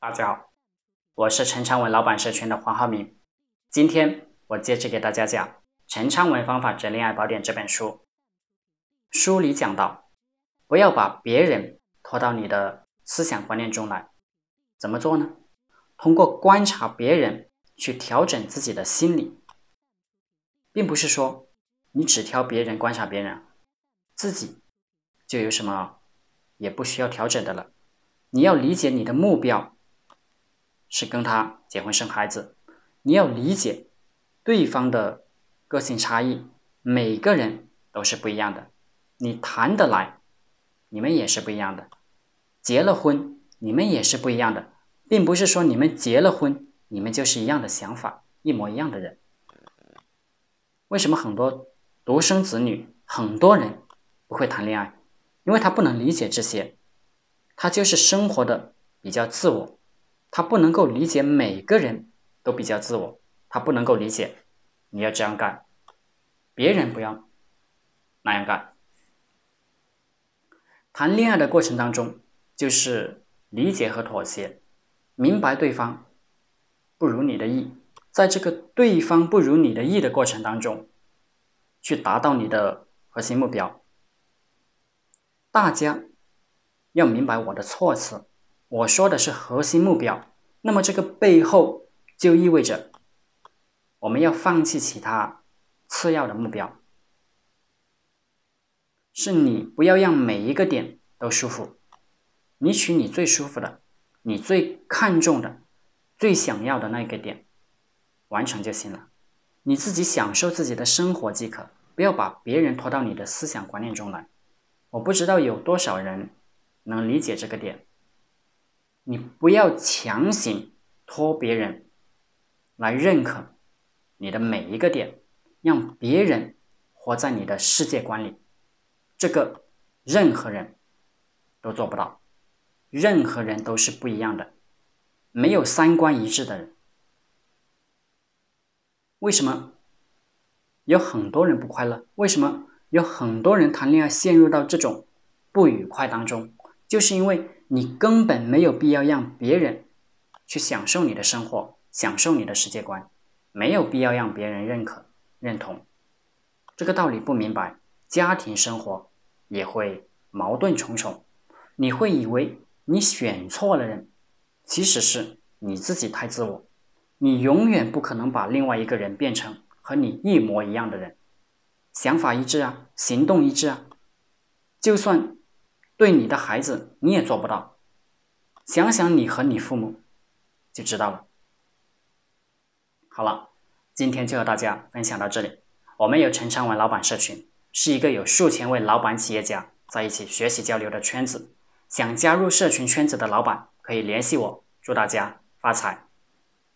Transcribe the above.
大家好，我是陈昌文老板社群的黄浩明。今天我接着给大家讲《陈昌文方法之恋爱宝典》这本书。书里讲到，不要把别人拖到你的思想观念中来。怎么做呢？通过观察别人去调整自己的心理，并不是说你只挑别人观察别人，自己就有什么也不需要调整的了。你要理解你的目标是跟他结婚生孩子，你要理解对方的个性差异，每个人都是不一样的，你谈得来，你们也是不一样的，结了婚你们也是不一样的，并不是说你们结了婚你们就是一样的想法，一模一样的人。为什么很多独生子女很多人不会谈恋爱？因为他不能理解这些。他就是生活的比较自我，他不能够理解每个人都比较自我，他不能够理解你要这样干，别人不要那样干。谈恋爱的过程当中，就是理解和妥协，明白对方不如你的意，在这个对方不如你的意的过程当中，去达到你的核心目标。大家。要明白我的措辞，我说的是核心目标。那么这个背后就意味着我们要放弃其他次要的目标。是你不要让每一个点都舒服，你取你最舒服的、你最看重的、最想要的那一个点完成就行了。你自己享受自己的生活即可，不要把别人拖到你的思想观念中来。我不知道有多少人。能理解这个点，你不要强行拖别人来认可你的每一个点，让别人活在你的世界观里，这个任何人都做不到，任何人都是不一样的，没有三观一致的人。为什么有很多人不快乐？为什么有很多人谈恋爱陷入到这种不愉快当中？就是因为你根本没有必要让别人去享受你的生活，享受你的世界观，没有必要让别人认可、认同。这个道理不明白，家庭生活也会矛盾重重。你会以为你选错了人，其实是你自己太自我。你永远不可能把另外一个人变成和你一模一样的人，想法一致啊，行动一致啊，就算。对你的孩子，你也做不到。想想你和你父母，就知道了。好了，今天就和大家分享到这里。我们有陈昌文老板社群，是一个有数千位老板企业家在一起学习交流的圈子。想加入社群圈子的老板可以联系我。祝大家发财！